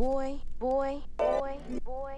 boy, boy, boy, boy,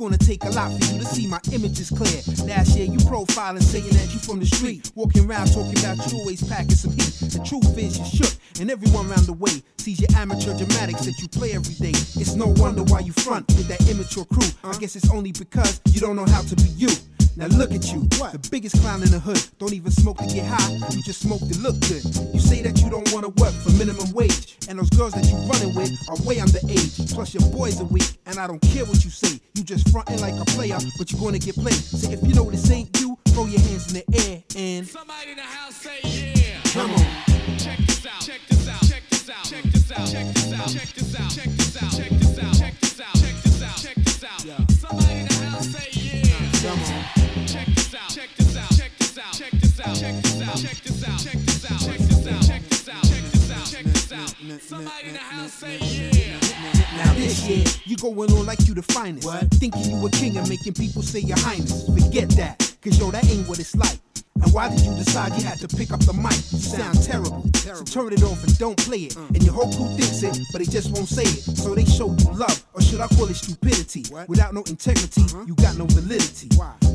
gonna take a lot for you to see my images clear. Last year you profiling, saying that you from the street, walking around talking about you always packing some heat. The truth is you shook, and everyone round the way sees your amateur dramatics that you play every day. It's no wonder why you front with that immature crew. I guess it's only because you don't know how to be you. Now look at you, the biggest clown in the hood. Don't even smoke to get high, you just smoke to look good. You say that you don't wanna work for minimum wage, and those girls that you running with are way underage. Plus your boys are weak, and I don't care what you say. You just frontin' like a player, but you're gonna get played. So if you know this ain't you, throw your hands in the air and Somebody in the house say yeah. come on. Check this out. Check this out. Check this out. Check this out. Check this out. Check this out. Check this out. Check this out. Check this out. Check this out. Check this out. Somebody in the house say yeah. Come on this year, you going on like you the finest. What? Thinking you a king and making people say your highness. Forget that, cause yo, that ain't what it's like. And why did you decide you had to pick up the mic? You sound terrible. So turn it off and don't play it. And your whole crew thinks it, but they just won't say it. So they show you love, or should I call it stupidity? Without no integrity, uh-huh. you got no validity.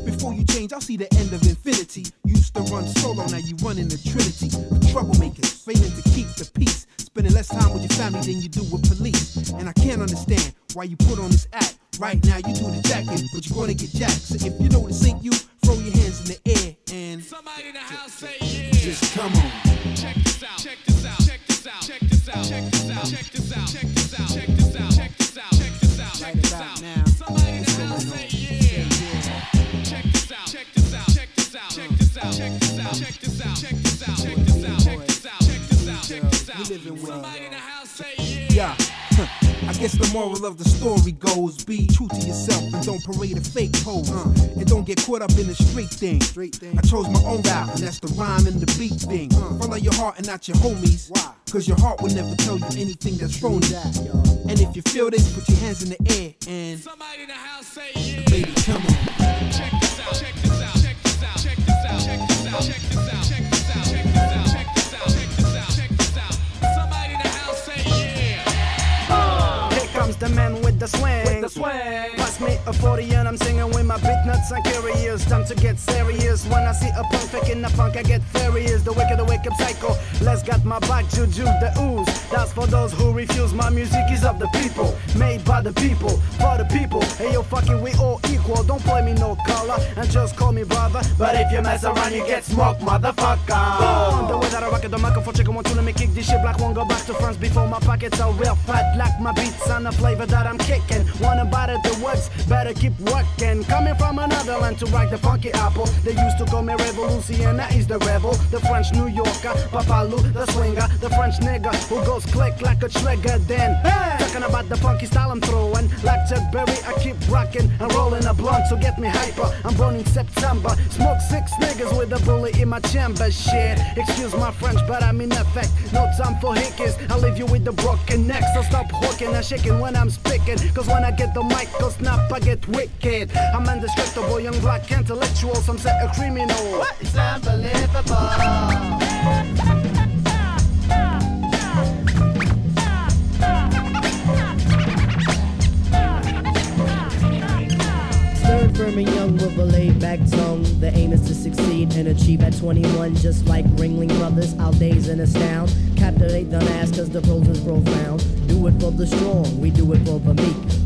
Before you change, I'll see the end of infinity. You used to run solo, now you run in the trinity. of Troublemakers, failing to keep the peace. Spending less time with your family than you do with police. And I can't understand why you put on this act. Right now you do the jacking, but you're gonna get jacked. So if you know this ain't you, throw your hands in the air and Somebody in the house say yeah. just come on. Check this out. Check this out. Check this out. Check this out. Check this out. Check this out. Check this out. Check this out. Check this out. Check this out. Check this out. now, Somebody in the house say yeah. Check this out. Check this out. Check this out. Check this out. Check this out. Check this out. Check this out. Check this out. Check this out. Check this out. Check this out. We living with Somebody in the house say Yeah. Huh. I guess the moral of the story goes be true to yourself and don't parade a fake pose. And don't get caught up in the street thing. I chose my own route, and that's the rhyme and the beat thing. Follow your heart and not your homies. Why? Cause your heart will never tell you anything that's phony. And if you feel this, put your hands in the air and Somebody in the house say yeah. baby, come on. the men the swing. With the swing. Pass me a 40 and I'm singing with my bit nuts and curious. Time to get serious. When I see a punk faking a punk, I get furious. The wicked, the wicked psycho. Let's got my back, juju, the ooze. That's for those who refuse. My music is of the people, made by the people, for the people. Hey yo, fucking, we all equal. Don't play me no color and just call me brother. But if you mess around, you get smoked, motherfucker. Boom! The way that I rock it, the microphone chicken want to let me kick this shit black. Won't go back to France before my pockets are real fat. Like my beats and the flavor that I'm kicking. Wanna bite at the words, better keep working. Coming from another land to rock the funky apple. They used to call me Revolution, that is the rebel. The French New Yorker, Papalou, the swinger, the French nigga who goes click like a trigger. Then talking about the funky style I'm throwing. Like Chuck Berry, I keep rocking and rolling a blunt, so get me hyper. I'm born in September. Smoke six niggas with a bullet in my chamber. Shit, excuse my French, but I'm in effect. No time for hickeys. I'll leave you with the broken neck. So stop hooking and shaking when I'm speaking. Cause when I get the mic, go snap, I get wicked. I'm indestructible, young black intellectual. Some set a criminal. It's unbelievable. Stern, firm, and young with a laid back tongue. The aim is to succeed and achieve at 21, just like Ringling Brothers. I'll daze and astound. Captivate the mass, cause the prose is profound. Do it for the strong, we do it for the meek.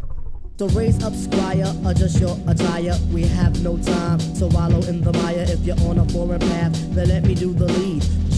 So raise up, squire, adjust your attire. We have no time to wallow in the mire. If you're on a foreign path, then let me do the lead.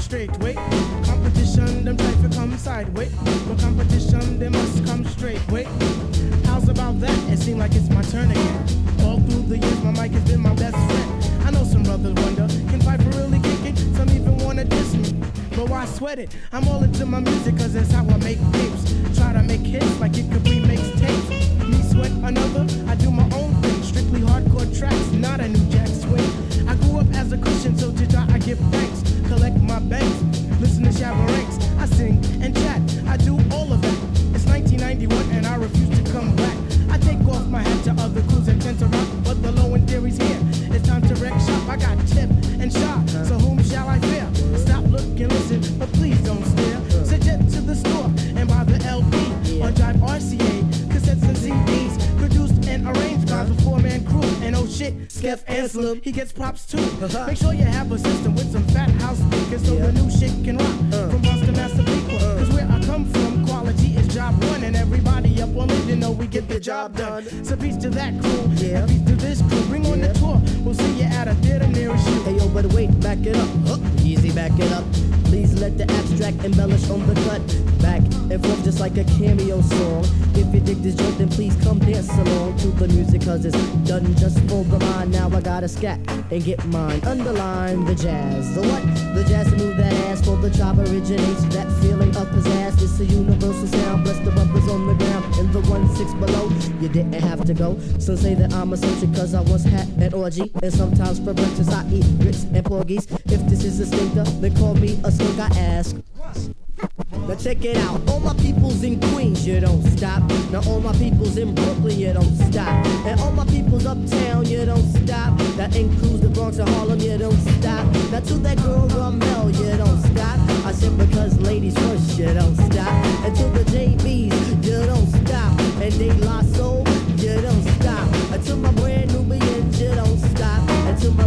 Straight way. Competition, them try to come sideways. But competition, they must come straight way. How's about that? It seems like it's my turn again. All through the years, my mic has been my best friend. I know some brothers wonder, can Piper really kick it? Some even wanna diss me. But why sweat it? I'm all into my music, cause that's how I make tapes. Try to make hits like it could be mixtapes. Me sweat another, he gets props too. Uh-huh. Make sure you have a system with some fat house speakers so the new shit can rock uh. from Boston, Massapequa. Uh. Cause where I come from, quality is job one, and everybody up on Linden know we get the job done. So peace to that crew, and peace to this crew. Bring on the tour, we'll see you at a theater nearest you. Hey yo, but wait, back it up. Huh, easy, back it up. Please let the abstract embellish on the cut. And forth just like a cameo song. If you dig this joint, then please come dance along to the music, cause it's done just for the mind. Now I gotta scat and get mine. Underline the jazz. The what? The jazz to move that ass for the job originates. That feeling of pizzazz. It's a universal sound. Bless the brothers on the ground in the one six below. You didn't have to go. Some say that I'm a soldier cause I once had an orgy. And sometimes for breakfast I eat grits and porgies. If this is a stinker, then call me a skunk. I ask. Check it out. All my peoples in Queens, you don't stop. Now all my peoples in Brooklyn, you don't stop. And all my peoples uptown, you don't stop. That includes the Bronx and Harlem, you don't stop. Now to that girl Ramel, you don't stop. I said because ladies first, you don't stop. And to the JBs, you don't stop. And De La Soul, you don't stop. To my Brand Nubians, you don't stop. To my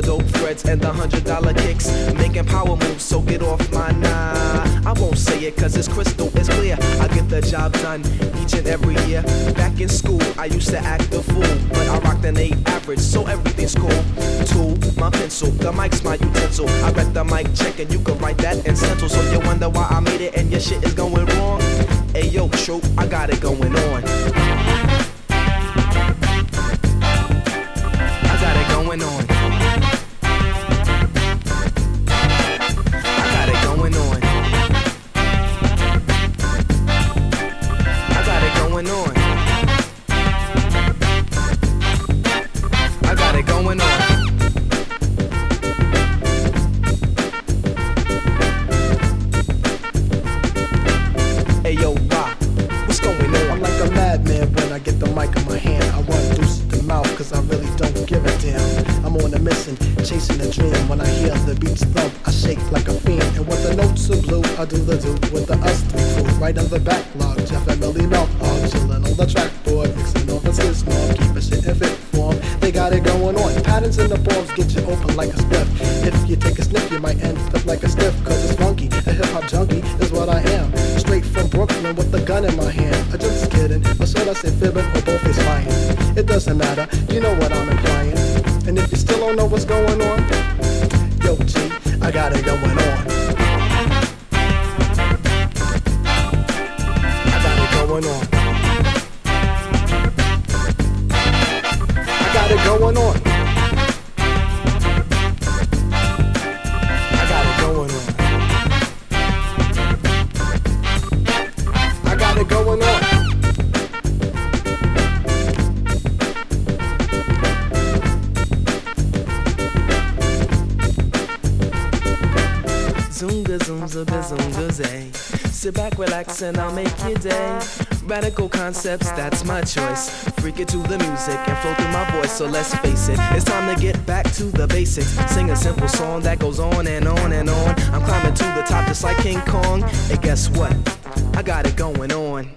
the dope threads and the hundred dollar kicks. Making power moves, so get off my nah. I won't say it cause it's crystal, it's clear. I get the job done each and every year. Back in school, I used to act the fool, but I rocked an 8 average, so everything's cool. Tool, my pencil, the mic's my utensil. I read the mic check and you can write that in stencil. So you wonder why I made it and your shit is going wrong. Hey yo, troop, I got it going on. Sit back, relax, and I'll make your day. Radical concepts, that's my choice. Freak it to the music and flow through my voice, so let's face it. It's time to get back to the basics. Sing a simple song that goes on and on and on. I'm climbing to the top just like King Kong. And guess what? I got it going on.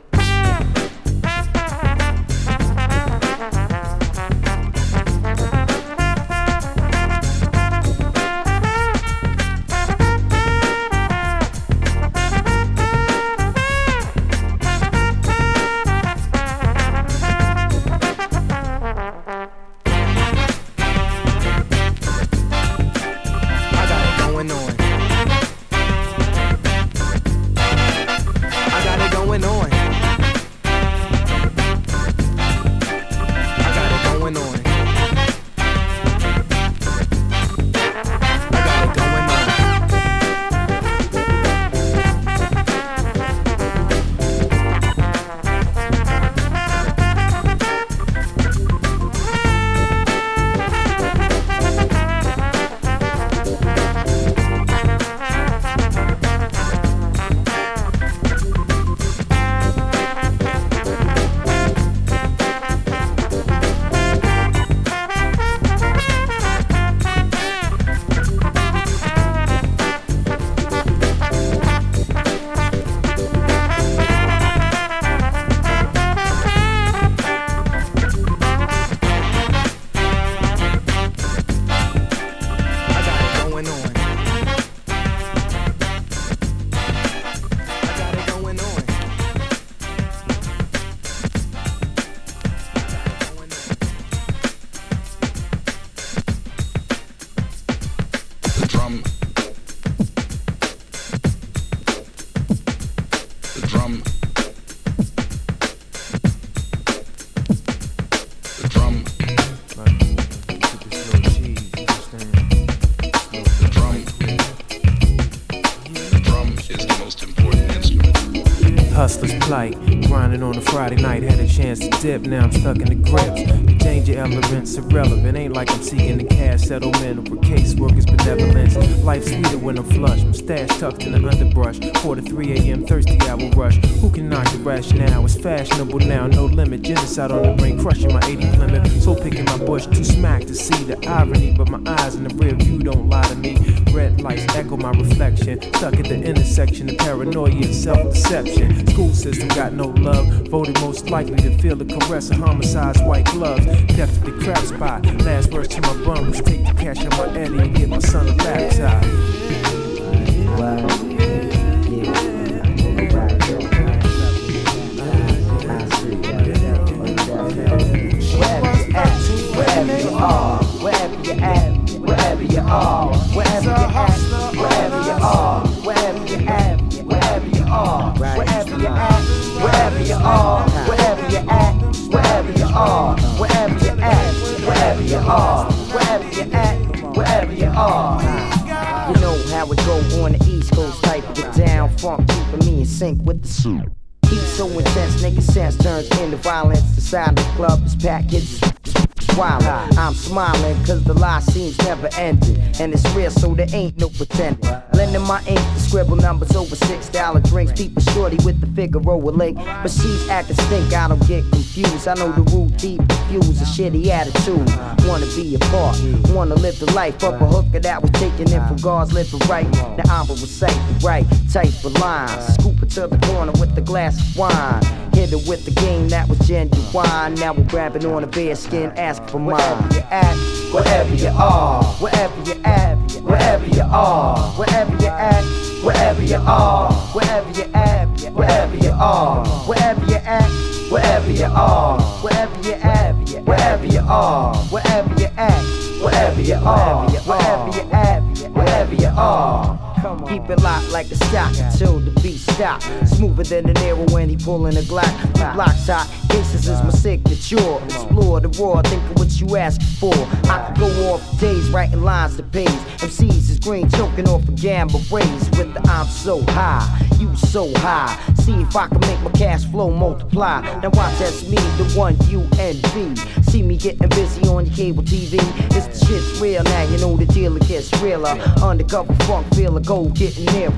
Hustler's plight, grinding on a Friday night, had a chance to dip, now I'm stuck in the grips. The danger elements irrelevant, ain't like I'm seeking the cash settlement a caseworker's benevolence. Life's sweeter when I'm flush, my stash tucked in the underbrush. 4 to 3 a.m. thirsty hour rush. Who can knock the rationale? It's fashionable now, no limit. Genocide on the brain, crushing my 80 limit. So picking my bush, too smack to see the irony, but my eyes in the rear view don't lie to me. Red lights echo my reflection, stuck at the intersection of paranoia and self-deception. School system got no love, voted most likely to feel the caress of homicide's white gloves. Death to the crap spot. Last words to my bum was take the cash out my Eddie and get my son a laptop. Wherever you at, wherever you are, wherever you at, wherever you are, you are, wherever you at, wherever you are, wherever you at, wherever you are, wherever you at, wherever you are. You know how it go on the East Coast, type of down, funk keeping me in sync with the suit. Heat so intense, nigga sense turns into violence. The side of the club is packed, kids wild. I'm smiling cause the lie seems never ending. And it's real, so there ain't no pretending. Lending my ink to scribble numbers over six dollar drinks. People shorty with the figure Figaro link. But she's acting stink, I don't get confused. I know the root deep confused, a shitty attitude. Wanna be a part, wanna live the life of a hooker that was taken in from God's living right. Now I'm a recite the right type of lines. Scoop it to the corner with a glass of wine. Hit it with the game that was genuine. Now we're grabbing on a bear skin, ask for mine. Wherever you at, wherever you are, wherever you at, wherever you are, wherever you at, wherever you are, wherever you at, wherever you are, wherever you at, wherever you are, wherever you at, wherever you are, wherever you at, wherever you are, wherever you at, wherever you are. Keep it locked like a stock until the beat stop. Smoother than an arrow when he pulling a Glock. The block's hot, cases is my signature. Explore the raw, think of what you ask for. I could go off days writing lines to page. MCs is green choking off a gamble raise with the I'm so high, you so high. See if I can make my cash flow multiply. Now watch that's me, the one you envy. See me getting busy on your cable TV. It's the shit's real now, you know the deal it gets realer. Undercover funk feeler, go getting nearer.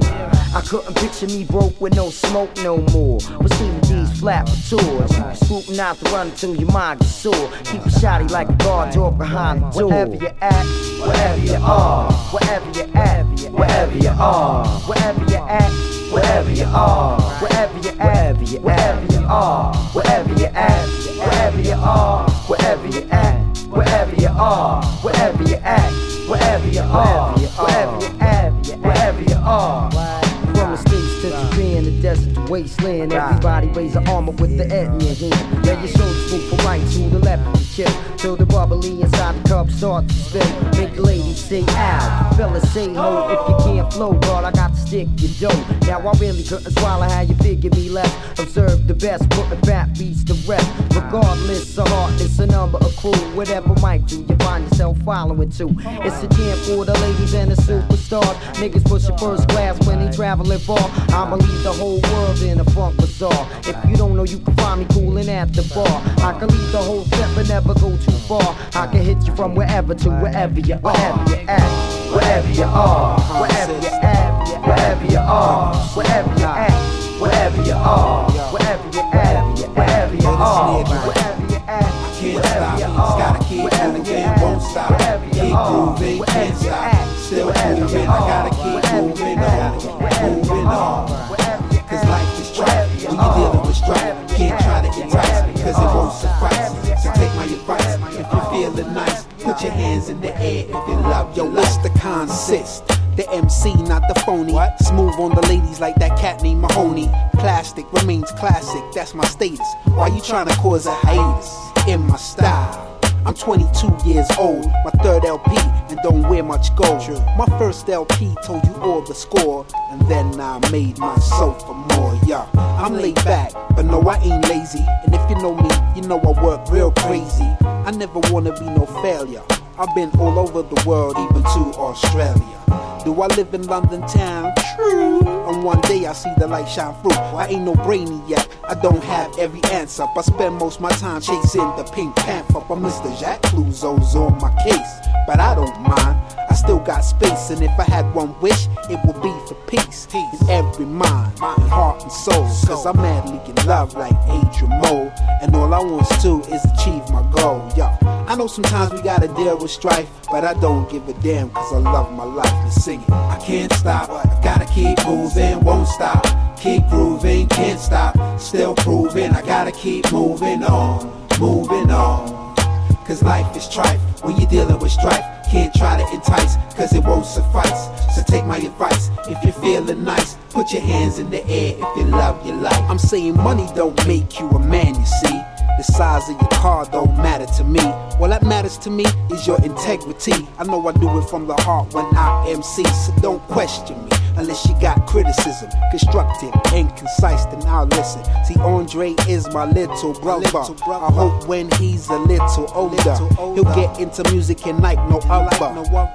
I couldn't picture me broke with no smoke no more. With these flat tours, you scooting out the run until your mind gets sore. Keep a shotty like a guard dog behind the door. Wherever you at, wherever you are, wherever you at, wherever you are, wherever you at. wherever you are, wherever you at, wherever you are, wherever you at, wherever you are, wherever you at, wherever you are, wherever you at, wherever you are, wherever you at, wherever you are. From the states to Japan, the desert wasteland, everybody raise an armor with the Ed in your hand. Let your shoulders move from right to the left the chill. Till the bubbly inside the cup start to spill. Make the ladies say ow, fellas say ho. If you can't flow, God, I got to stick your dough. Now I really couldn't swallow how you figure me left. Observe the best, put the fat beats to rest. Regardless of hardness, a number of crew, whatever might do, you find yourself following too. It's a jam for the ladies and the superstars. Niggas pushing first class when they traveling far. I'ma leave the whole world in a funk bazaar. If you don't know, you can find me cooling at the bar. I can leave the whole set but never go too far. I can hit you from wherever to wherever you are, wherever you at, wherever you are, wherever you at, wherever you are, wherever you at, wherever you are, wherever you at, wherever you are, wherever you at. Can't stop, gotta keep moving, won't stop. Keep grooving, can't stop. Still moving, I gotta keep moving on, moving on. Cause life is when you're dealing with strife, can't try to entice, it won't suffice. So take my advice, if you're feeling nice, put your hands in the air if you love your life. What's the consist? The MC, not the phony. Smooth on the ladies like that cat named Mahoney. Plastic remains classic, that's my status. Why you trying to cause a hiatus in my style? I'm 22 years old, my third LP, and don't wear much gold. My first LP told you all the score, and then I made myself for more. Yeah, I'm laid back, but no, I ain't lazy. And if you know me, you know I work real crazy. I never wanna be no failure. I've been all over the world, even to Australia. Do I live in London town? True. And one day I see the light shine through. I ain't no brainy yet. I don't have every answer. But spend most my time chasing the pink panther. But Mr. Jack Clouseau's on my case. But I don't mind. I still got space. And if I had one wish, it would be for peace. In every mind, and heart and soul. Cause I'm madly in love like Adrian Mole. And all I want to do is achieve my goal. Yo, I know sometimes we gotta deal with strife. But I don't give a damn cause I love my life and sing it. I can't stop, I gotta keep moving, won't stop. Keep grooving, can't stop. Still proving, I gotta keep moving on, moving on. Cause life is trife when you're dealing with strife. Can't try to entice, cause it won't suffice. So take my advice, if you're feeling nice, put your hands in the air if you love your life. I'm saying money don't make you a man, you see. The size of your car don't matter to me. What that matters to me is your integrity. I know I do it from the heart when I MC, so don't question me. Unless you got criticism, constructive and concise, then I'll listen. See, Andre is my little brother. I hope when he's a little older, he'll get into music and like no other.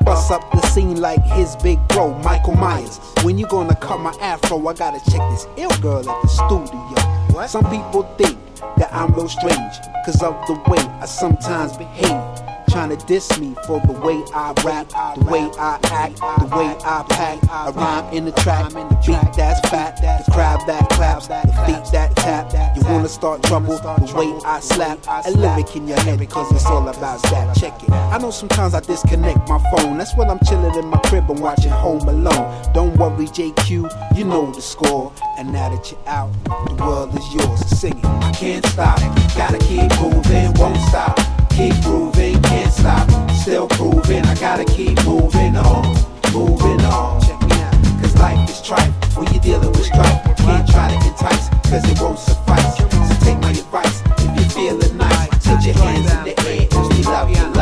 Bust up the scene like his big bro, Michael Myers. When you gonna cut my afro, I gotta check this ill girl at the studio. Some people think that I'm real strange, cause of the way I sometimes behave. Trying to diss me for the way I rap, the way I act, the way I pack. I rhyme in the track, the beat that's fat, the crowd that claps, the feet that tap. You wanna start trouble, the way I slap. A lyric in your head, cause it's all about that. Check it. I know sometimes I disconnect my phone. That's when I'm chilling in my crib and watching Home Alone. Don't worry, JQ, you know the score. And now that you're out, the world is yours. Sing it. I can't stop, gotta keep moving, won't stop. Keep grooving, can't stop. Still proving, I gotta keep moving on, moving on. Check me out, cause life is trife. When you're dealing with strife, can't try to entice, cause it won't suffice. So take my advice, if you're feeling nice, put your hands in the air if you love your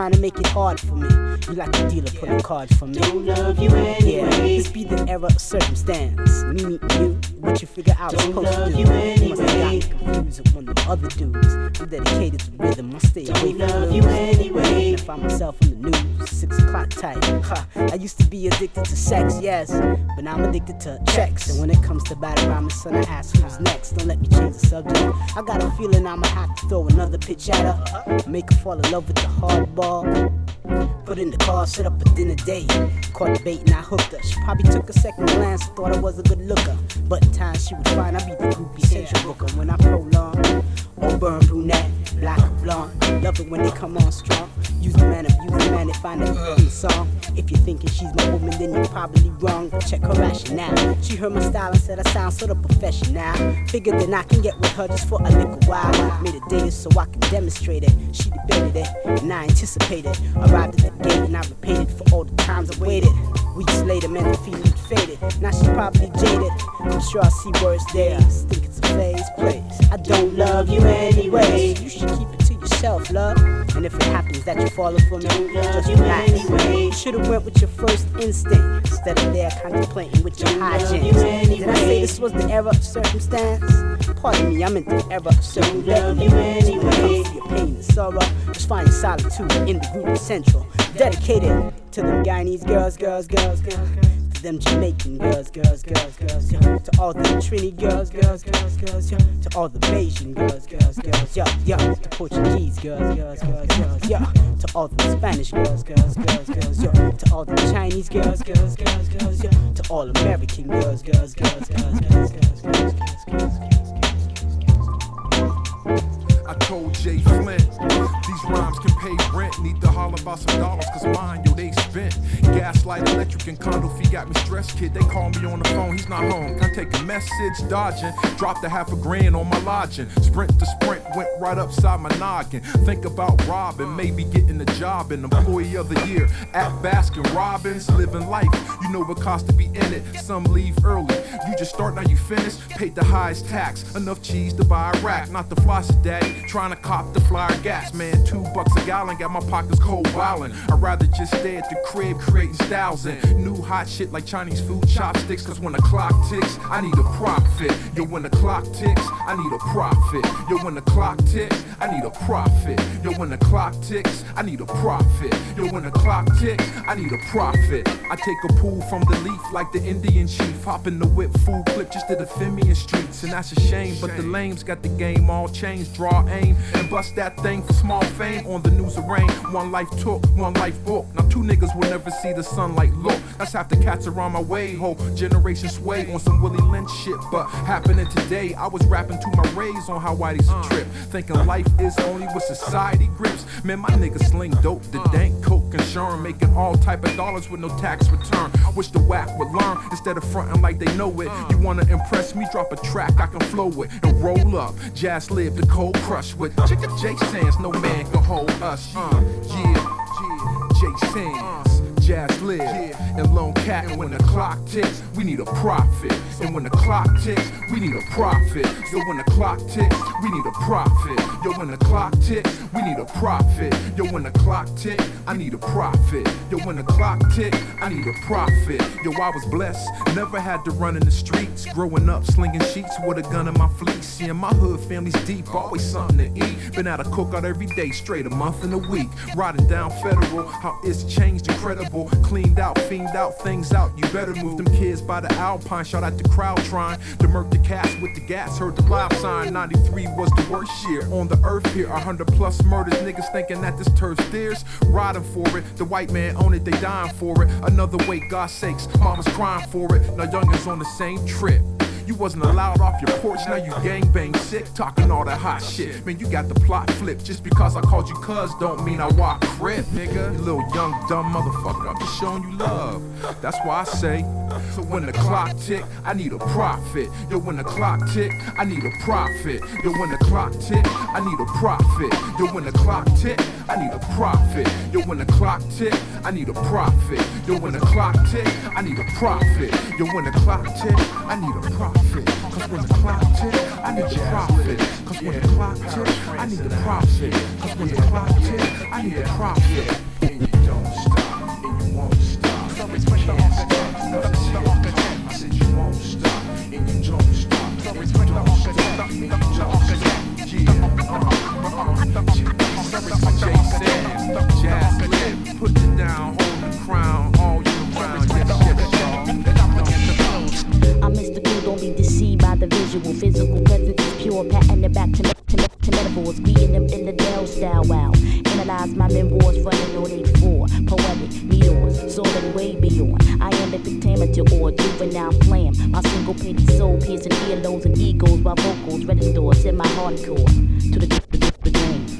trying to make it hard for me? You like a dealer pulling cards for me. Don't love you anyway. Yeah, this be the era of circumstance. Me meeting you, what you figure out Don't supposed love to do. you must have anyway. got confused with one of the other dudes. I'm dedicated to rhythm, I stay Don't away from love blues. you anyway. And I find myself on the news, six o'clock type. Ha, I used to be addicted to sex, yes, but now I'm addicted to checks. And when it comes to battle rhyming, son, I ask who's next. Don't let me change the subject. I got a feeling I'ma have to throw another pitch at her, make her fall in love with the hard ball. Put in the car, set up a dinner date. Caught the bait and I hooked her. She probably took a second glance, thought I was a good looker. But in time she would find I be the groupie central booker. When I prolong, Auburn brunette, black or blonde. Love it when they come on strong. Use the man, find it in song. If you're thinking she's my woman, then you're probably wrong. Check her rationale. She heard my style and said I sound sort of professional. Figured that I can get with her just for a little while. Made a date so I can demonstrate it. She debated it, and I anticipated. Arrived at the gate and I repaid for all the times I waited. Weeks later, man, the feeling faded. Now she's probably jaded. I'm sure I'll see worse days. Think it's a phase, place. I don't love you anyway. You should keep it to yourself, love. And if it happens that you're falling for me, just you relax. anyway. You should've went with your first instinct instead of there contemplating with your you hijinks. Did I say this was the era of circumstance? Pardon me, I'm in the era of circumstance. you anyway. When it your pain and sorrow, just find solitude in the group central. Dedicated to them Guyanese girls, girls, girls, girls, girls. Them Jamaican girls, girls, girls, girls, yo. To all the Trini girls, girls, girls, girls, yo. To all the Bayesian girls, girls, girls, yo, yo. To Portuguese girls, girls, girls, girls, yo. To all the Spanish girls, girls, girls, girls, yo. To all the Chinese girls, girls, girls, girls, yo. To all American girls, girls, girls, girls, girls, girls, girls, girls, girls, girls. I told Jay Flint, these rhymes can pay rent. Need to holler about some dollars, cause mine, yo, they spent. Gaslight, electric, and condo fee got me stressed, kid. They call me on the phone, he's not home. Can I take a message? Dodging, dropped a half a grand on my lodging. Sprint to sprint, went right upside my noggin. Think about robbing, maybe getting a job in employee of the year at Baskin Robbins. Living life, you know what costs to be in it. Some leave early, you just start now you finish. Paid the highest tax, enough cheese to buy a rack. Not the floss daddy, trying to cop the flyer gas. Man, two bucks a gallon, got my pockets cold wildin'. I'd rather just stay at the crib creating styles and new hot shit like Chinese food chopsticks. Cause when the clock ticks, I need a profit. Yo, when the clock ticks, I need a profit. Yo, when the clock ticks, I need a profit. Yo, when the clock ticks, I need a profit. Yo, when the clock ticks, I need a profit. I take a pull from the leaf like the Indian chief. Hop in the whip, full clip just to defend me in streets. And that's a shame, but the lames got the game all changed. Draw aim and bust that thing for small fame on the news of rain. One life took, one life book. Now two niggas will never see the sunlight look. That's half the cats around my way. Whole generation sway on some Willie Lynch shit. But happening today, I was rapping to my rays on how whitey's a trip. Thinking life is only what society grips. Man, my niggas sling dope, the dank coke and Sherm, making all type of dollars with no tax return. Wish the whack would learn instead of fronting like they know it. You wanna impress me? Drop a track I can flow with and roll up. Jazz live the cold crush with Chicka J Sands. No man the whole us. Uh, yeah, Jason. Jazz live and Lone Cat. And when the clock ticks, we need a profit. And when the clock ticks, we need a profit. Yo, when the clock ticks, we need a profit. Yo, when the clock ticks, we need a profit. Yo, when the clock ticks, I need a profit. Yo, when the clock ticks, I need a profit. Yo, I was blessed, never had to run in the streets. Growing up, slinging sheets with a gun in my fleece. Seeing my hood family's deep, always something to eat. Been at a cookout every day, straight a month in a week. Riding down federal, how it's changed incredible. Cleaned out, fiend out, things out, you better move them kids by the Alpine. Shout out the crowd trying to murk the cats with the gas. Heard the live sign, 93 was the worst year on the earth here. 100 plus murders, niggas thinking that this turf's theirs. Riding for it, the white man own it, they dying for it. Another way, God sakes, mama's crying for it. Now youngins on the same trip. You wasn't allowed off your porch, now you gangbang sick, talking all that hot shit. Man, you got the plot flipped. Just because I called you cuz don't mean I walk crib, nigga. You little young dumb motherfucker, I'm just showing you love. That's why I say, so when the clock tick, I need a profit. Yo, when the clock tick, I need a profit. Yo, when the clock tick, I need a profit. Yo, when the clock tick, I need a profit. Yo, when the clock tick, I need a profit. Yo, when the clock tick, I need a profit. Yo, when the clock tick, I need a profit. Cause when the clock tick, I need a profit. Cause when the clock tick, I need a profit. Cause when the clock tick, I need a profit. And you don't stop, and you won't stop. So respect the architect. I said you won't stop, and you don't stop. So respect the architect. And you don't stop. Yeah, uh, Jay said, Jazz Live, put it down, hold the crown all year round. Yes, yes, y'all. I'm mystical, the visual. Physical presence is pure, patting it back to, me- to, me- to metaphors. Reading them in the Dell style, wow. Analyze my memoirs, running on 84. Poetic, meteors, soaring way beyond. I am the pentameter or juvenile flame. My single painted soul piercing earlobes and egos while vocals register, semi hardcore to the, the.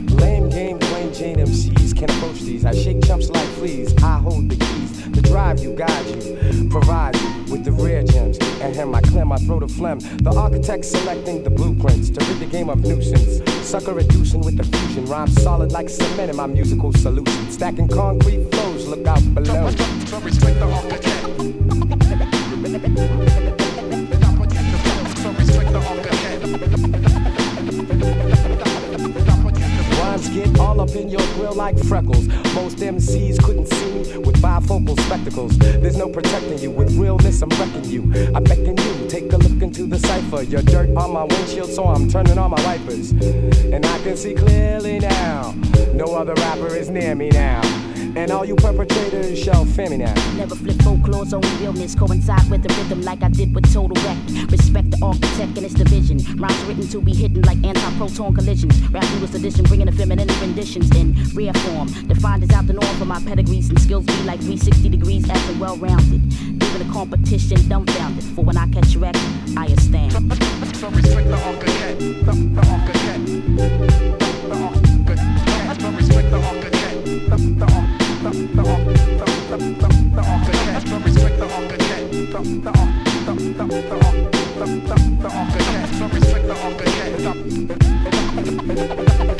Lame game, plain Jane MCs can approach these. I shake chumps like fleas. I hold the keys to drive you, guide you, provide you with the rare gems. And him, I clear my throat of phlegm. The architect selecting the blueprints to rid the game of nuisance. Sucker reducing with the fusion. Rhymes solid like cement in my musical solution. Stacking concrete flows, look out below. The in your grill like freckles. Most MCs couldn't see me with bifocal spectacles. There's no protecting you. With realness, I'm wrecking you. I'm beckon you, take a look into the cipher. Your dirt on my windshield, so I'm turning on my wipers. And I can see clearly now. No other rapper is near me now. And all you perpetrators shall fear me. Never flip folklore's own realness. Coincide with the rhythm like I did with Total Wreck. Respect the architect and its division. Rhymes written to be hidden like anti-proton collisions. Rap newest edition, bringing the feminine renditions in rare form. Defined as out the norm for my pedigrees and skills be like 360 degrees, as acting well-rounded. Leaving the competition dumbfounded. For when I catch wreck, I stand. So respect the architect. The, the architect. The architect. So respect the architect. The, the architect. The, the architect. The, the, the, the architect. So respect the architect. The, the architect. Respect the architect.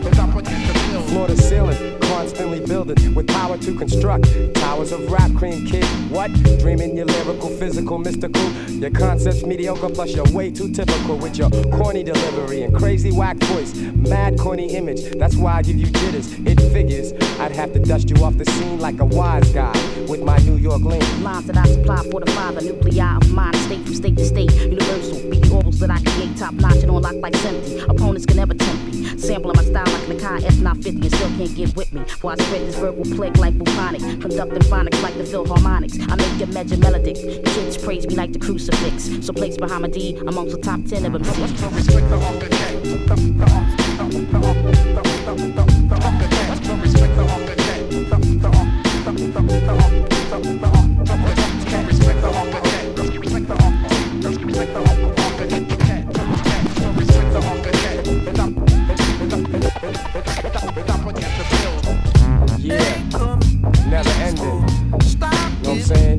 Architect. So respect the architect. Floor to ceiling, constantly building with power to construct towers of rap cream kid. What? Dreaming your lyrical, physical, mystical. Your concepts mediocre, plus you're way too typical with your corny delivery and crazy whack voice. Mad corny image, that's why I give you jitters. It figures I'd have to dust you off the scene like a wise guy with my New York lean. Lines that I supply for the father, nuclei of mind, state from state to state, universal. Be the orbals that I create, top notch and on lock like empty. Opponents can never tempt me. Sampling my style like an Akai S950 and still can't get with me. For I spread this verbal plague like bubonic, conducting phonics like the Philharmonics. I make it measure melodic. Kids praise me like the crucifix. So place Bahamadia amongst the top 10 of them.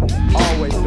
Always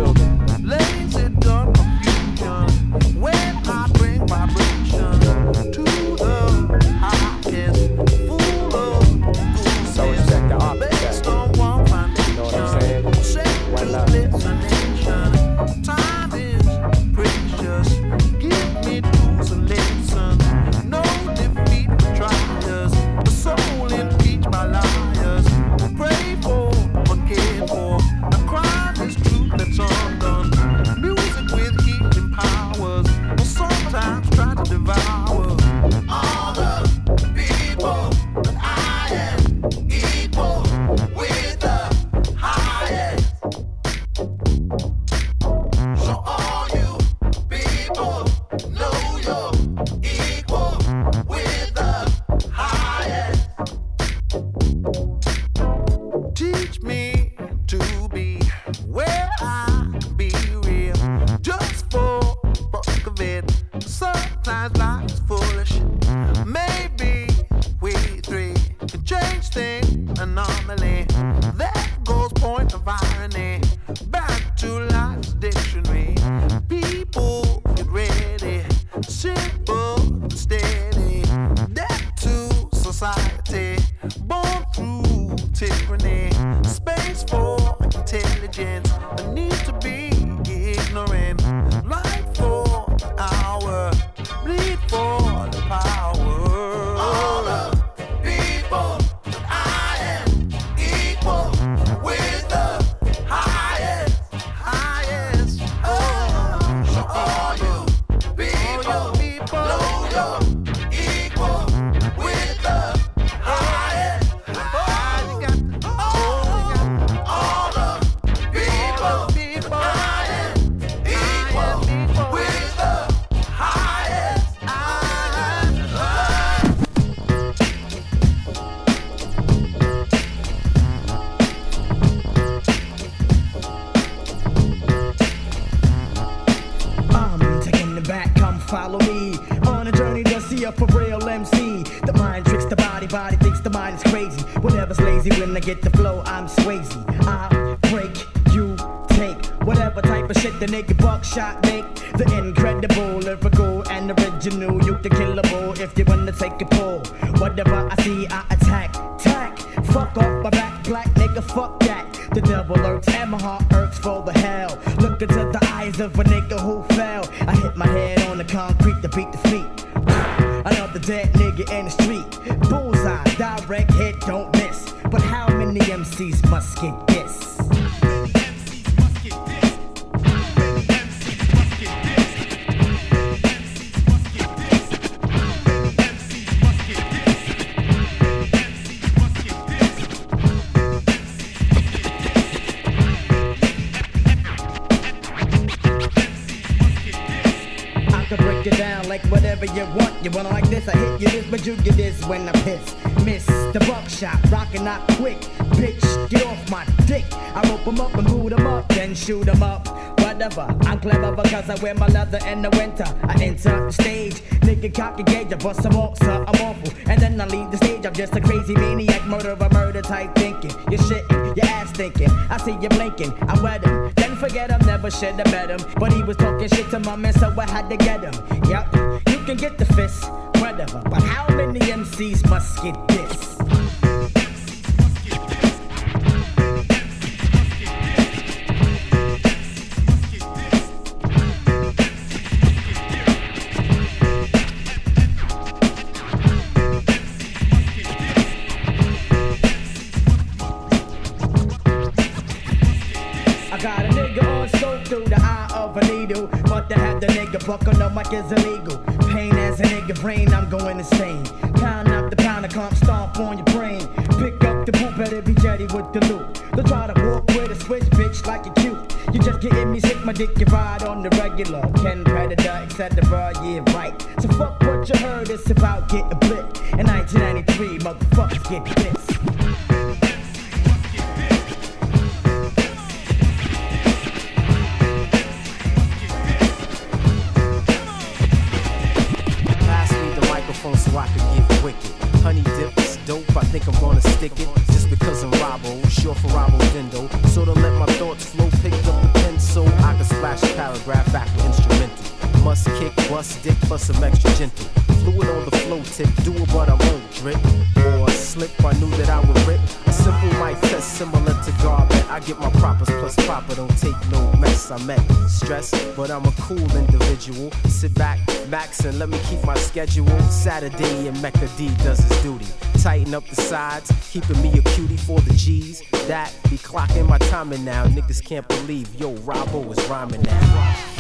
Off my back, black nigga, fuck that. The devil lurks and my heart irks for the hell. Look into the eyes of a nigga who fell. I hit my head on the concrete to beat the feet. Another dead nigga in the street. Bullseye, direct hit, don't this, I hit you this, but you get this when I piss. Miss the buckshot, rockin' out quick. Bitch, get off my dick. I rope 'em up and boot 'em up, then shoot 'em up. Whatever, I'm clever because I wear my leather in the winter. I enter the stage, nigga a gauge, I bust off, sir, I'm awful. And then I leave the stage, I'm just a crazy maniac, murderer, murder type thinking. You're shitting, your ass thinking. I see you blinking, I wet him. Then forget him, never should have met him. But he was talking shit to my man, so I had to get him. Yep, you can get the fist, whatever. But how many MCs must get this? Of a needle. But to have the nigga buck on the mic is illegal. Pain as a nigga brain, I'm going insane. Pound up the pound, I come stomp on your brain. Pick up the boot, better be jetty with the loot. Don't try to walk with a switch, bitch, like you cute. You just getting me sick, my dick, you ride on the regular. Ken Predator, etc. Yeah, right. So fuck what you heard, it's about getting blipped. In 1993, motherfuckers get pissed. Honey dip is dope, I think I'm gonna stick it. Just because I'm Robbo, sure for Robbo Dindo. So to let my thoughts flow, pick up the pen so I can splash a paragraph back with instrumental. Must kick, bust dick, plus some extra gentle. Fluid on the flow tip, do it but I won't drip. Or slip, I knew that I would rip. A simple mic test similar to garbage. I get my propers plus proper, don't take no mess. I'm at stress, but I'm a cool individual. Sit back, max, and let me keep my schedule. Saturday and Mecca D does his duty. Tighten up the sides, keeping me a cutie for the G's. That be clocking my timing now. Niggas can't believe, yo, Robbo is rhyming now.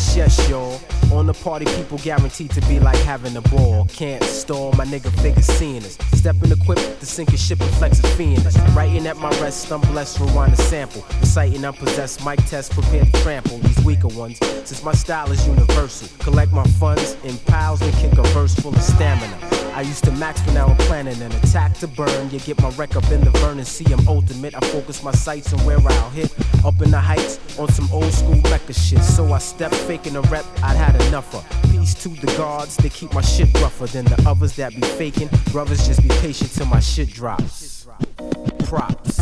Yes, yes, y'all. On the party, people guaranteed to be like having a ball. Can't stall, my nigga figure seeing us. Stepping equipped to sink a ship and flex a fiend. Writing at my rest, I'm blessed, rewind a sample. Reciting unpossessed mic test, prepared to trample these weaker ones. Since my style is universal, collect my funds in piles and kick a verse full of stamina. I used to max, but now I'm planning an attack to burn. You get my wreck up in the Vernon, see I'm ultimate. I focus my sights on where I'll hit. Up in the heights on some old school record shit. So I step faking a rep, I'd had enough of. Peace to the guards, they keep my shit rougher than the others that be faking. Brothers just be patient till my shit drops. Props.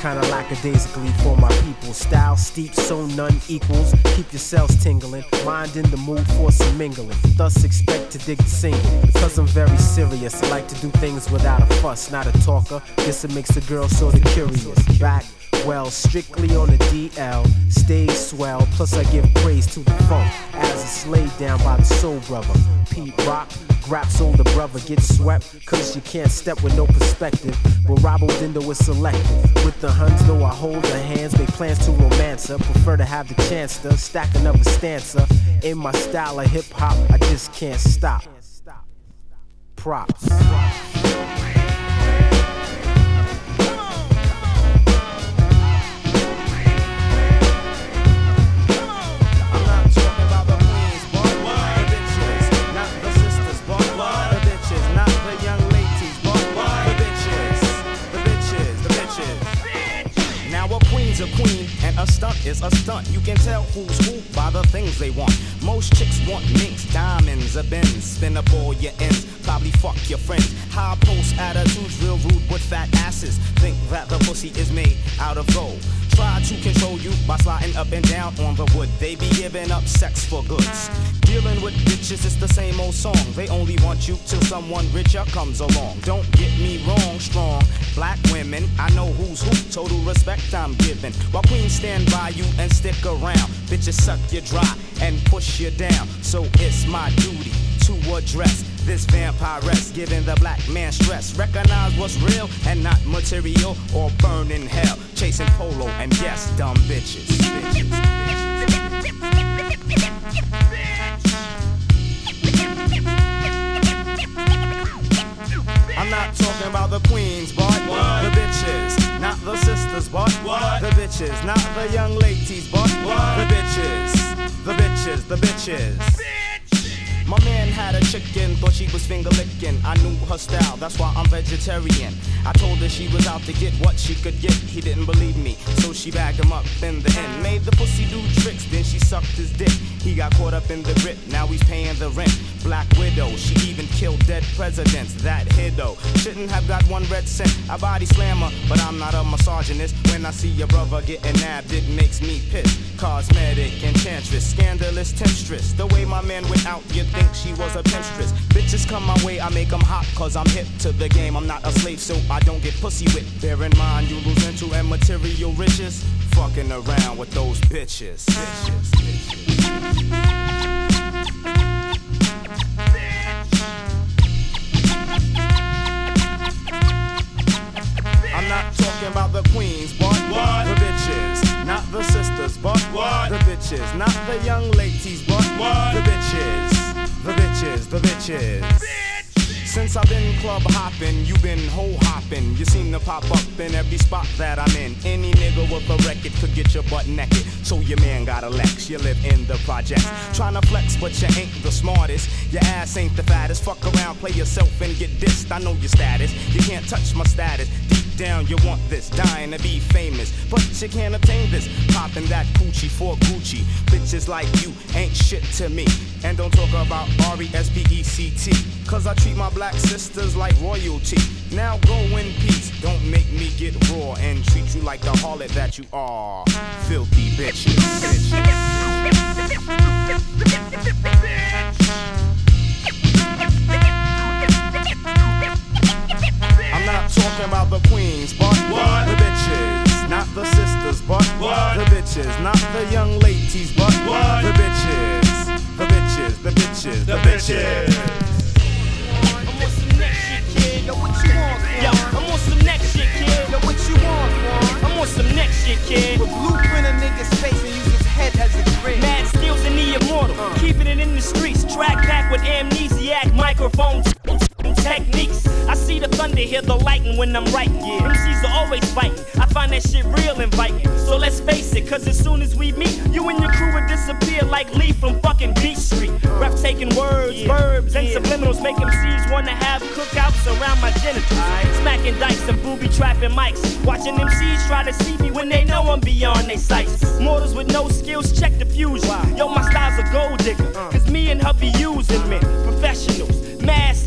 Kinda lackadaisically for my people. Style steep, so none equals. Keep yourselves tingling, mind in the mood for some mingling. Thus expect to dig the singing. Because I'm very serious, I like to do things without a fuss, not a talker. Guess it makes the girl sorta curious. Back well, strictly on the DL, stay swell. Plus I give praise to the funk as it's laid down by the soul brother. Pete Rock, Grap's older brother get swept, cause you can't step with no perspective. But Robo Dindo is selective. With the Huns, though I hold the hands, make plans to romance her. Prefer to have the chance to stack another stanza. In my style of hip hop, I just can't stop. Props. Misogynist. When I see your brother getting nabbed, it makes me pissed. Cosmetic, enchantress, scandalous temptress. The way my man went out, you'd think she was a temptress. Bitches come my way, I make them hot, cause I'm hip to the game. I'm not a slave, so I don't get pussy whipped. Bear in mind, you lose into and material riches. Fucking around with those bitches. bitches, Since I've been club hopping, you've been hole hopping. You seem to pop up in every spot that I'm in. Any nigga with a record could get your butt naked. So your man got a Lex, you live in the projects. Tryna flex, but you ain't the smartest. Your ass ain't the fattest. Fuck around, play yourself and get dissed. I know your status. You can't touch my status. Down, you want this, dying to be famous. But you can't obtain this. Popping that coochie for Gucci. Bitches like you ain't shit to me. And don't talk about R E S P E C T. Cause I treat my black sisters like royalty. Now go in peace. Don't make me get raw and treat you like the harlot that you are. Filthy bitches. I'm talking about the queens, but what? the bitches, not the sisters, but what? the bitches, not the young ladies, but what? the bitches, the bitches, the bitches, the, the bitches. bitches. I'm on some next shit, kid. Yo, what you want? Bro? I'm on some next shit, kid. Yo, what you want? Bro? I'm on some next shit, kid. With blueprint a nigga's face and use his head as a grid. Mad skills in the immortal, uh. keeping it in the streets. Track back with amnesiac microphones. Techniques. I see the thunder, hear the lightning when I'm writing. Yeah. MCs are always fighting. I find that shit real inviting. So let's face it, cause as soon as we meet, you and your crew would disappear like Lee from fucking Beach Street. Breathtaking words, verbs, and subliminals make MCs wanna have cookouts around my genitals. Smacking dikes and booby trapping mics. Watching MCs try to see me when they know I'm beyond their sights. Mortals with no skills, check the fusion. Yo, my style's a gold digger. Uh. Cause me and her be using men. Professionals,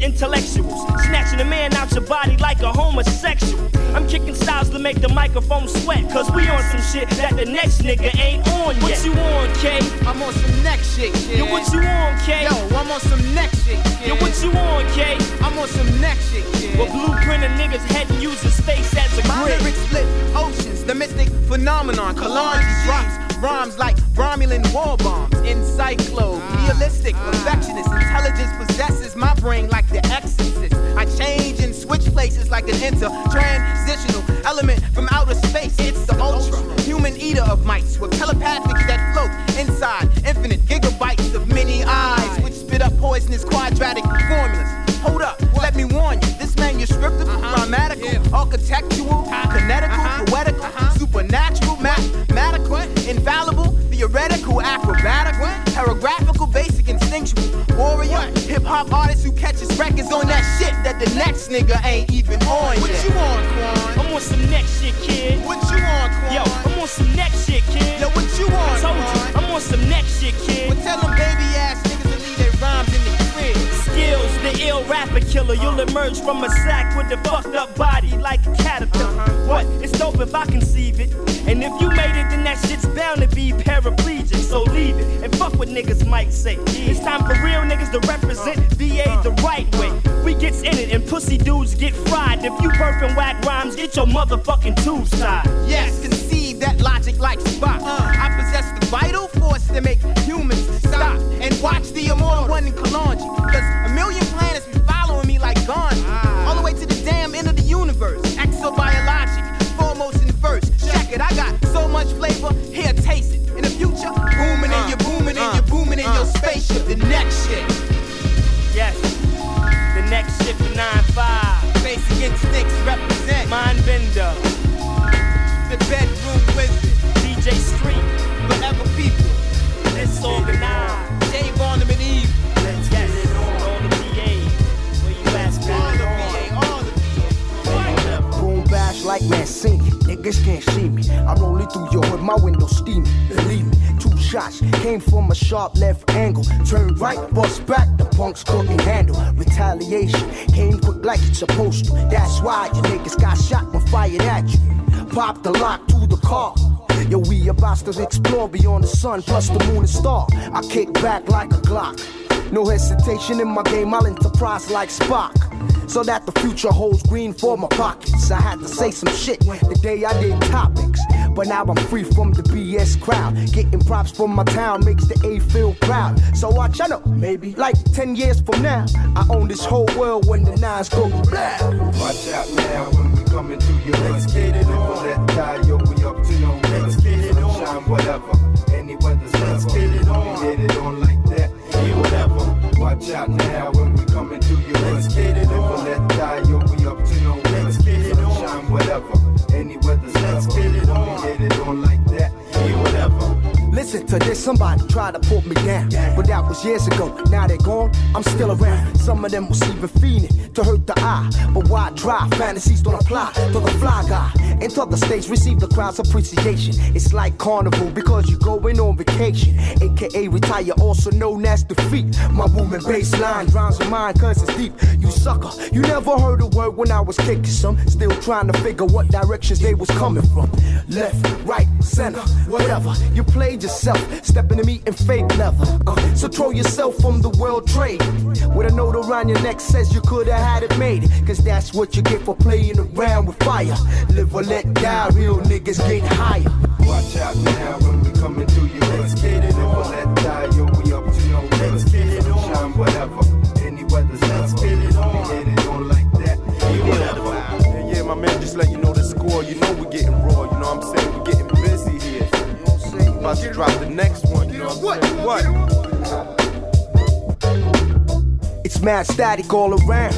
intellectuals. Snatching a man out your body like a homosexual. I'm kicking styles to make the microphone sweat. Cause we on some shit that the next nigga ain't on yet. What you on, K? I'm on some next shit, kid. Yo, what you on, K? Yo, I'm on some next shit, kid. Yo, what you on, K? I'm on some next shit, kid. Well, blueprint a nigga's head and use his face as a My grid. lyrics split oceans, the mystic phenomenon. Kalonji drops rhymes like Romulan war bombs. Encyclo, realistic, perfectionist, intelligence possesses my brain like the exorcist. I change and switch places like an inter transitional element from outer space. It's the ultra human eater of mice with telepathics that float inside infinite gigabytes of many eyes, which spit up poisonous quadratic formulas. Hold up, let me warn you. This manuscript, is uh-huh. grammatical, architectural, hop artist who catches records on that shit that the next nigga ain't even on. What yet. you on, Quan? I'm on some next shit, kid. What you on, Quan? Yo, I'm on some next shit, kid. Yo, what you on, I told Quan? you, I'm on some next shit, kid. Well, tell them baby ass niggas to leave their rhymes in the crib. Skills, the ill rapper killer. You'll uh-huh. emerge from a sack with a fucked up body like a caterpillar. Uh-huh. What? It's dope if I conceive it. And if you made it, then that shit's bound to be paraplegic. So leave it and fuck what niggas might say. It's time for real niggas to represent VA the right way. We gets in it and pussy dudes get fried. If you burping whack rhymes, get your motherfucking tubes tied. Yes, conceive that logic like Spock. I possess the vital force to make humans stop and watch the immortal Niggas can't see me. I'm rolling through your hood, my window steamy. Believe me, two shots came from a sharp left angle. Turn right, bust back, the punks couldn't handle. Retaliation came quick like it's supposed to. That's why you niggas got shot when fired at you. Pop the lock to the car. Yo, we about to explore beyond the sun, plus the moon and star. I kick back like a Glock. No hesitation in my game, I'll enterprise like Spock. So that the future holds green for my pockets. I had to say some shit the day I did topics. But now I'm free from the BS crowd. Getting props from my town makes the A feel proud. So watch, I know, maybe like 10 years from now, I own this whole world when the nines go black. Watch out now when we coming through your hood. Let's get it on. Let die, yo, we up to no good. Let's get it on. Shine whatever. Any weather's Let's get it on. We get it on like that. Yeah, whatever. Watch out now Somebody tried to put me down. But that was years ago. Now they're gone, I'm still around. Some of them was even fiending to hurt the eye. But why try? Fantasies don't apply to the fly guy. Enter the stage, receive the crowd's appreciation. It's like carnival because you're going on vacation. AKA retire, also known as defeat. My woman baseline rhymes with mine cause it's deep. You sucker, you never heard a word when I was kicking some. Still trying to figure what directions they was coming from. Left, right, center, whatever. You played yourself, Stepping to me in fake leather. Uh, so throw yourself from the world trade. With a note around your neck says you could have had it made. Cause that's what you get for playing around with fire. Live or let die, real niggas get higher. Watch out now when we coming to you. Let's get it on. Live or let die, yo, we up to no good. Let's get it on. Shine whatever, any weather's Let's get it on. Get it on like that. Yeah, yeah, my man, just let you know the score. You know we getting about to drop the next one, you know what I'm? What? It's mad static all around.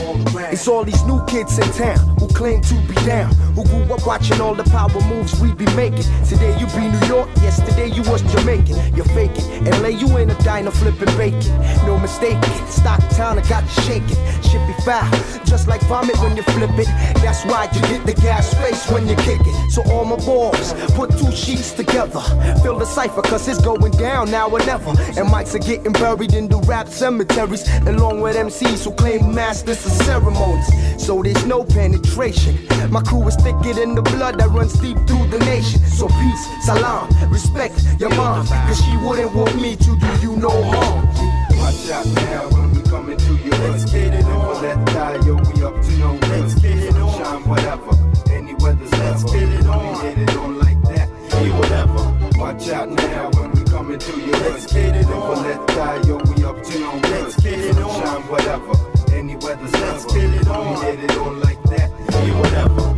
It's all these new kids in town who claim to be down. Who grew up watching all the power moves we be making. Today you be New York, yesterday you was Jamaican. You're faking. LA, you ain't a diner flipping bacon. No mistaking. Stocktown, I got you shaking. Shit be foul, just like vomit when you flip it. That's why you get the gas face when you kick it. So all my boys, put two sheets together. Fill the cipher, cause it's going down now or never. And mics are getting buried in the rap cemeteries, along with MCs who claim masters of ceremonies. So there's no penetration. My crew is thicker than the blood that runs deep through the nation. So peace, salam, respect your mom, cause she wouldn't want me to do you no harm. Watch out now when we coming to you. Let's get it on. Let die, yo, we up to no good. Let's get it on. Shine whatever. Any weather's Let's get it on. We hit it on like that. Be whatever. Watch out now when we coming to you. Let's get it on. Let die, yo, we up to no good. Let's get it on. Shine whatever. Any weather's Let's get it on. We hit it on like that. Be whatever.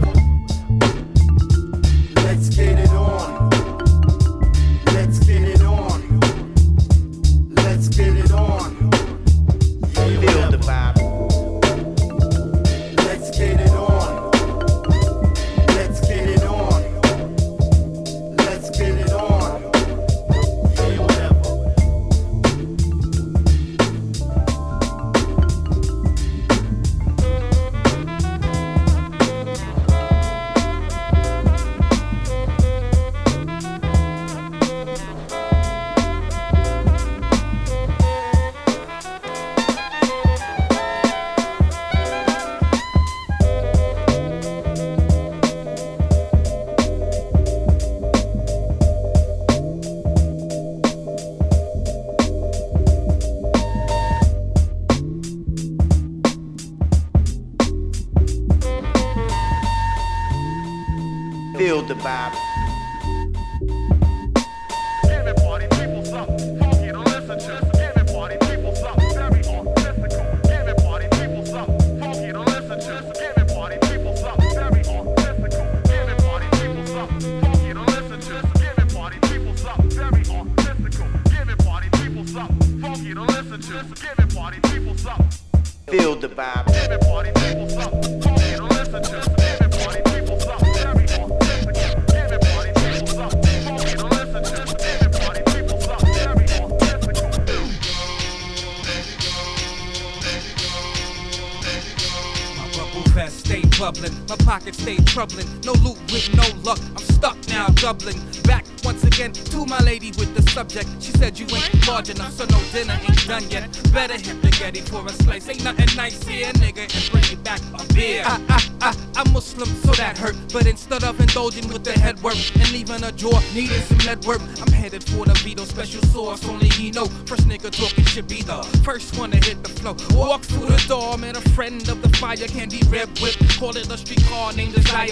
Troubling. No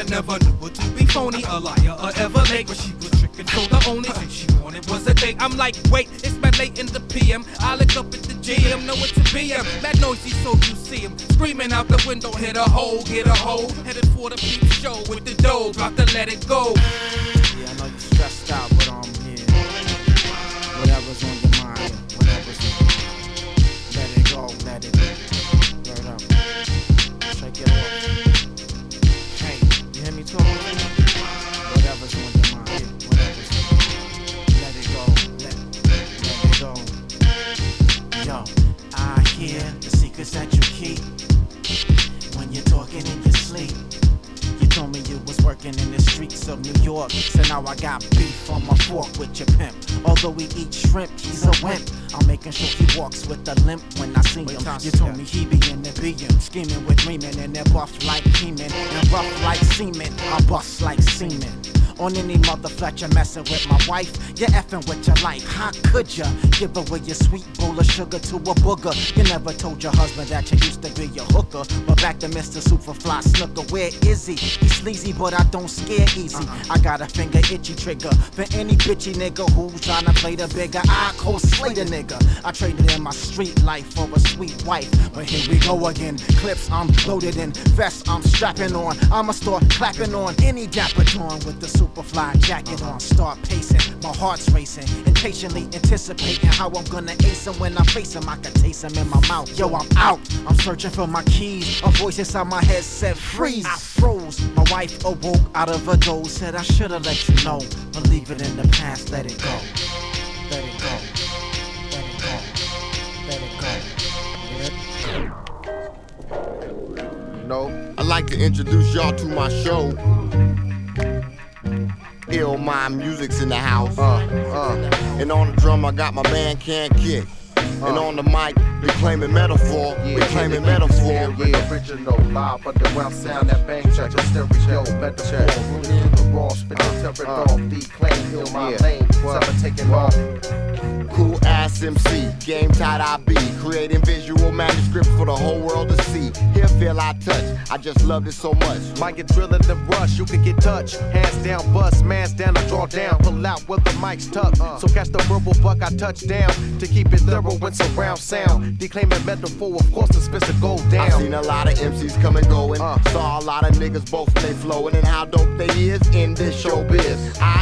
Never knew what to be phony, a liar, or ever make. But she was tricking, so the only thing she wanted was a date. I'm like, wait, it's my late in the PM. I look up at the GM, know it's a BM. That noisy, so you see him screaming out the window, hit a hole, get a hole. Headed for On any mother Fletcher messing with my wife, you're effing with your life. How could ya give away your sweet bowl of sugar to a booger? You never told your husband that you used to be your hooker. But back to Mr. Superfly Snooker, where is he? He's sleazy, but I don't scare easy. Uh-uh. I got a finger itchy trigger for any bitchy nigga who's trying to play the bigger. I cold slay the nigga. I traded in my street life for a sweet wife. But here we go again. Clips I'm loaded in, vests I'm strapping on. I'ma start clapping on any dapper with the superfly jacket on, start pacing. My heart's racing, impatiently anticipating how I'm gonna ace him when I face him. I can taste him in my mouth. Yo, I'm out. I'm searching for my keys. A voice inside my head said freeze. I froze. My wife awoke out of a doze. Said I should've let you know. But leave it in the past. Let it go. Let it go. Let it go. Let it go. Let it go. No. I'd like to introduce y'all to my show. Ill Mind Music's in the house. Uh, uh. And on the drum, I got my man Can't Kick. And on the mic, we claiming metaphor. we claiming metaphor. Yeah, yeah. original, live underground sound that bang check the stereo, metaphor. Rooted in the raw, spit the tear it off, declaim, heal my lane, seven taking off. Cool ass MC, game tight I be. Creating visual manuscripts for the whole world to see. Here feel I touch, I just loved it so much. Might get drilled in the brush, you can get touched. Hands down, bust, man's down, I draw down. Pull out with the mic's tucked. Uh. So catch the verbal buck, I touch down. To keep it thorough with surround sound. Declaiming metaphor, of course, the spits to go down. I seen a lot of MCs come and going. Uh. Saw a lot of niggas both stay flowing and how dope they is in this showbiz. I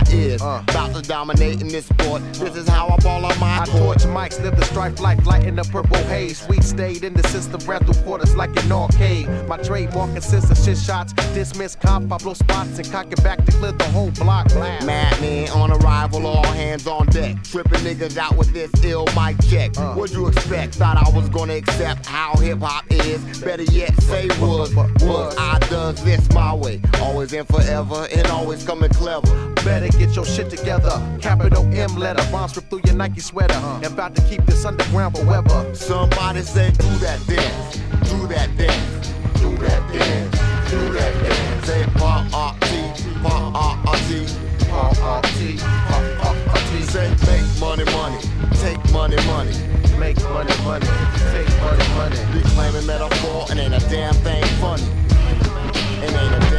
is about to dominate in this sport. This is how I ball on my I court. torch mics, live the strife life, light in the purple haze. We stayed in the system, ran through quarters like an arcade. My trademark consists of shit shots, dismiss cop, I blow spots and cock it back to clear the whole block. Blast. Madman on arrival, all hands on deck. Tripping niggas out with this ill mic check. Uh. What'd you expect? Thought I was gonna accept how hip hop is. Better yet, say was. Was I does this my way. Always and forever and always coming clever. Better get your shit together. Capital M letter, bombs rip through your Nike sweater. Uh-huh. And about to keep this underground forever. Somebody say, do that dance, do that dance, do that dance, do that dance. Say party, party, party, party. Say make money, money, take money, money. Make money, money, take money, money. Reclaiming metaphor and ain't a damn thing funny. And ain't a damn thing funny.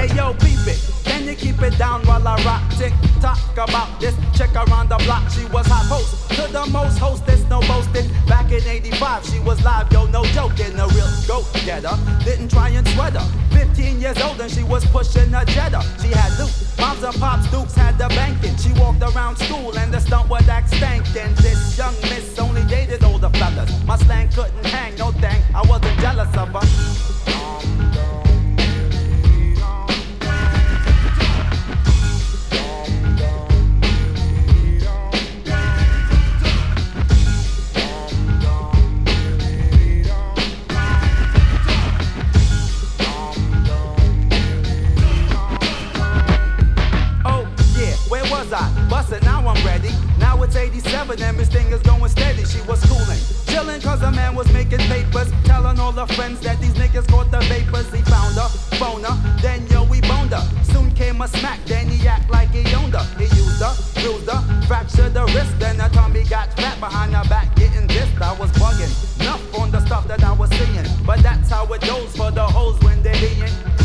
Hey yo, peep it. Can you keep it down while I rock? Tick tock about this chick around the block. She was hot host to the most hostess, no boasting. Back in 85, she was live, yo, no joke. joking. A real go getter. Didn't try and sweat her. 15 years old and she was pushing a Jetta. She had loot. Moms and pops, Dukes had the banking. She walked around school and the stunt would act stankin'. This young miss only dated older fellas. My slang couldn't hang, no thing. I wasn't jealous of her. I'm ready. Now it's 87 and this thing is going steady. She was coolin', chillin' cause a man was making papers. Telling all her friends that these niggas caught the vapors. He found her, phone her, then yo, we boned her. Soon came a smack, then he act like he owned her. He used her, bruised her, fractured the wrist. Then the Tommy got flat behind her back, getting dissed. I was bugging, enough on the stuff that I was seeing. But that's how it goes for the hoes when they're being.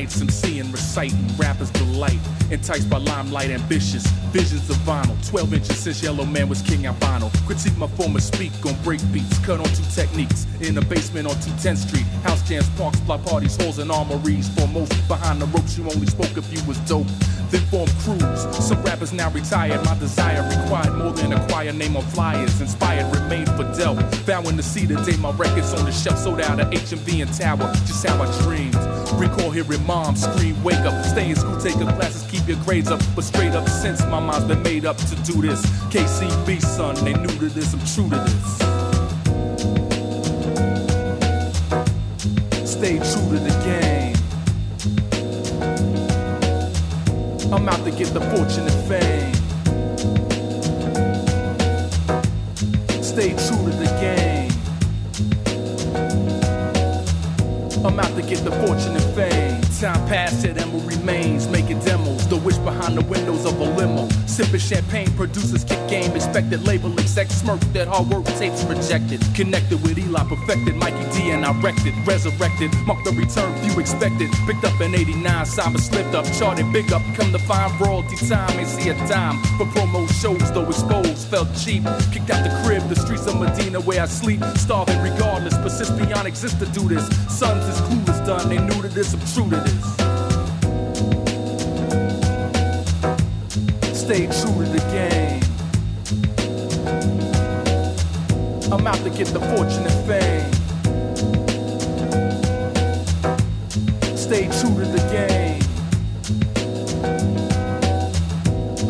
Nights, MCing, reciting, rappers delight. Enticed by limelight, ambitious, visions of vinyl. 12 inches since Yellow Man was King Albino. Critique my former speak on break beats, cut on two techniques. In the basement on 210th Street, house jams, parks, block parties, halls, and armories. Foremost, behind the ropes, you only spoke if you was dope. Then formed crews. Some rappers now retired. My desire required more than a choir name on flyers. Inspired, remained for Del. Vowing to see the day my records on the shelf sold out at HMV and Tower. Just how I dreamed. Recall hearing mom scream, wake up, stay in school, take your classes, keep your grades up. But straight up, since my mind's been made up to do this. KCB, son, they new to this, I'm true to this. Stay true to the game. I'm out to get the fortune and fame. Stay true to the game. I'm out to get the fortune and fame. Time passed, yet Emma remains, making demos. The wish behind the windows of a limo. Sipping champagne, producers kick game, expected label exec smirk that hard work tapes rejected. Connected with Eli, perfected Mikey D, and I wrecked it. Resurrected, marked the return few expected. Picked up in 89, cyber slipped up, charted big up. Come to find royalty time, ain't see a dime. For promo shows, though exposed, felt cheap. Kicked out the crib, the streets of Medina where I sleep. Starving regardless, persist beyond exist to do this. Sons is clueless done, they new to this, I'm true to this. Stay true to the game. I'm out to get the fortune and fame. Stay true to the game.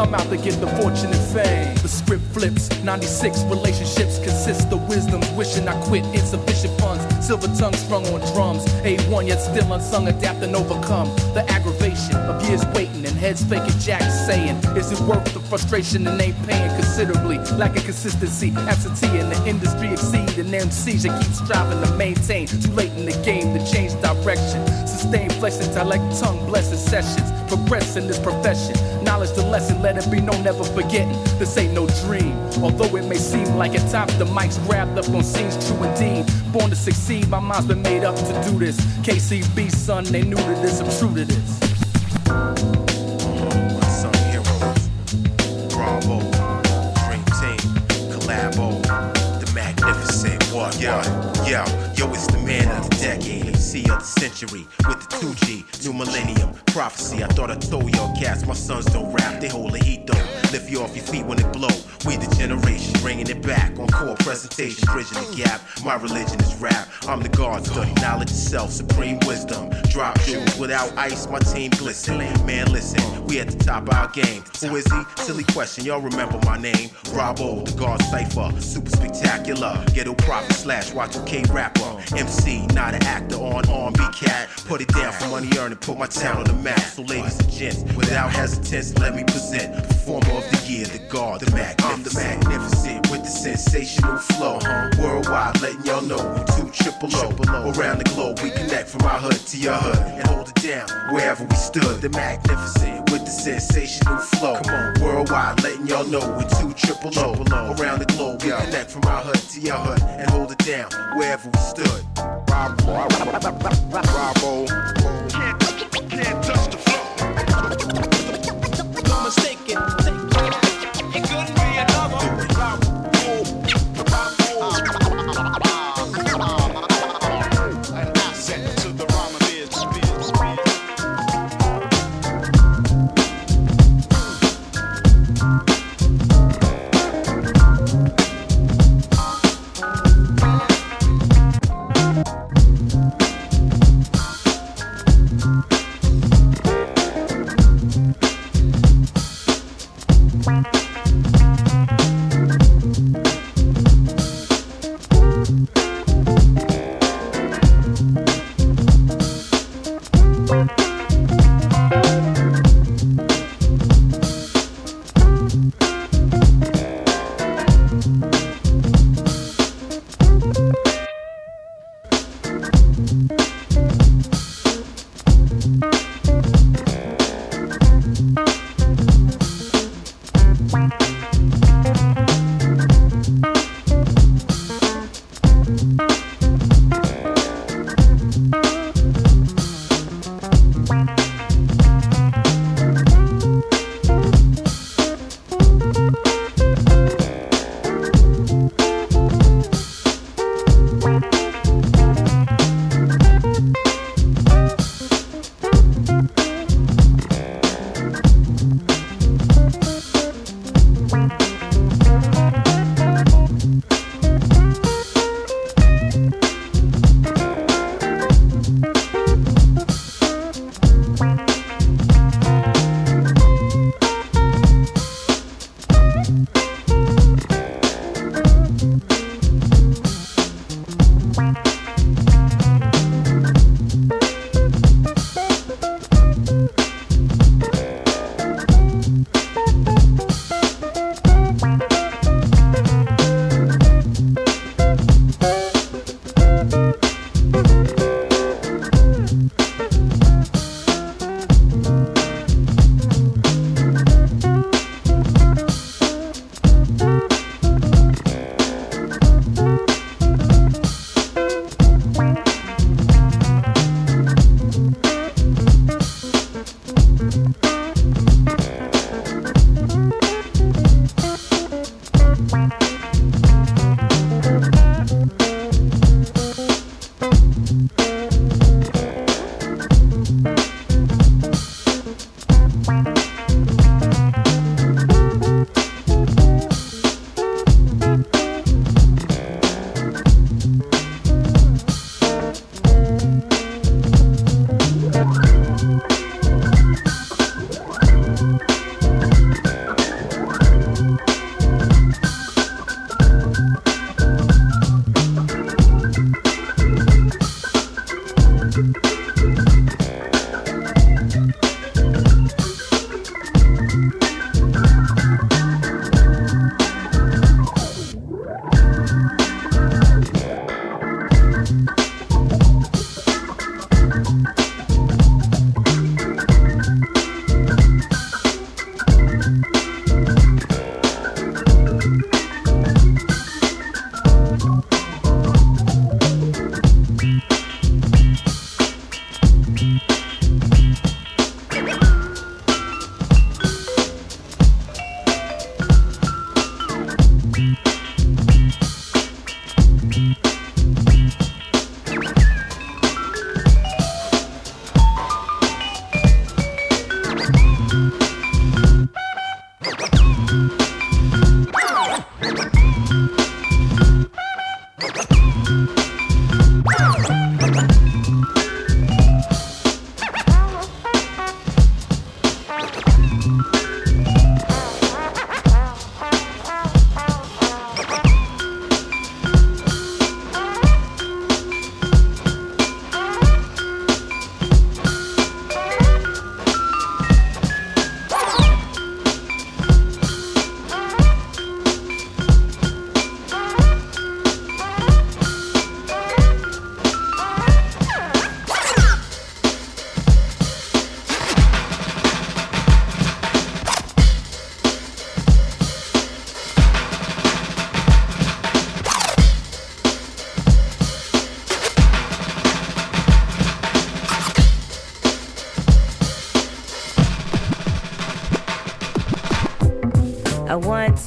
I'm out to get the fortune and fame. The script flips, 96 relationships consist of wisdoms. Wishing I quit, insufficient funds. Silver tongue sprung on drums. A1 yet still unsung, adapt and overcome. The aggravation of years waiting and heads faking Jack saying, Is it worth the frustration and ain't paying considerably? Lacking consistency, absentee in the industry exceed an MCs that keep striving to maintain. Too late in the game to change direction. Sustain flex intellect, tongue blessed sessions. Progress in this profession. Knowledge the lesson, let it be known, never forgetting. This ain't no dream. Although it may seem like at times the mic's grabbed up on scenes, true indeed. Born to succeed, my mind's been made up to do this. KCB, son, they new to this, I'm true to this. Unsung heroes, century, with the 2G, new millennium, prophecy. I thought I told y'all cats, my sons don't rap, they hold the heat though. Lift you off your feet when it blow. We the generation bringing it back on core presentation, bridging the gap. My religion is rap. I'm the God, study knowledge itself, supreme wisdom. Drop jewels without ice, my team glisten. Man, listen, we at the top of our game. Who is he? Silly question, y'all remember my name? Bravo, the God cipher, super spectacular. Ghetto prophet slash Y2K rapper. MC, not an actor on R&B cat. Put it down for money earned and put my town on the map. So ladies and gents, without hesitance, let me present performer of the year, the God, the Mac. I'm the magnificent with the sensational flow. Worldwide, letting y'all know we two triple O. Around the globe, we connect from our hood to your hood and hold it down wherever we stood. The magnificent with the sensational flow. Come on, worldwide, letting y'all know we two triple O. Around the globe, we connect from our hood to your hood and hold it down wherever we stood. Bravo. Can't, can't touch the Don't mistake it.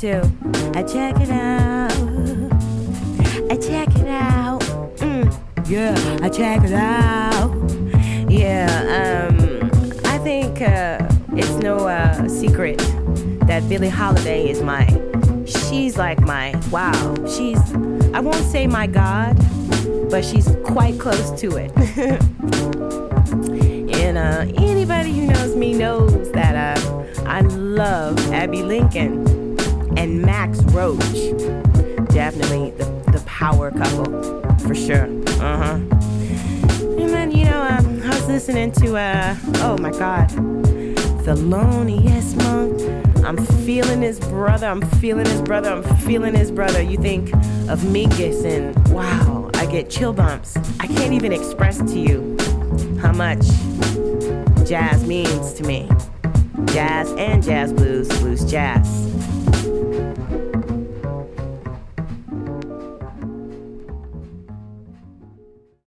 I check it out. I check it out. Mm, yeah, I check it out. Yeah, um, I think uh, it's no uh, secret that Billie Holiday is my. She's like my. Wow, she's. I won't say my God, but she's quite close to it. and uh, anybody who knows me knows that uh, I love Abbey Lincoln Max Roach. Definitely the, the power couple, for sure. Uh huh. And then, you know, um, I was listening to, uh, oh my God, Thelonious Monk. I'm feeling his brother, I'm feeling his brother, I'm feeling his brother. You think of Mingus and wow, I get chill bumps. I can't even express to you how much jazz means to me. Jazz and jazz blues, blues jazz.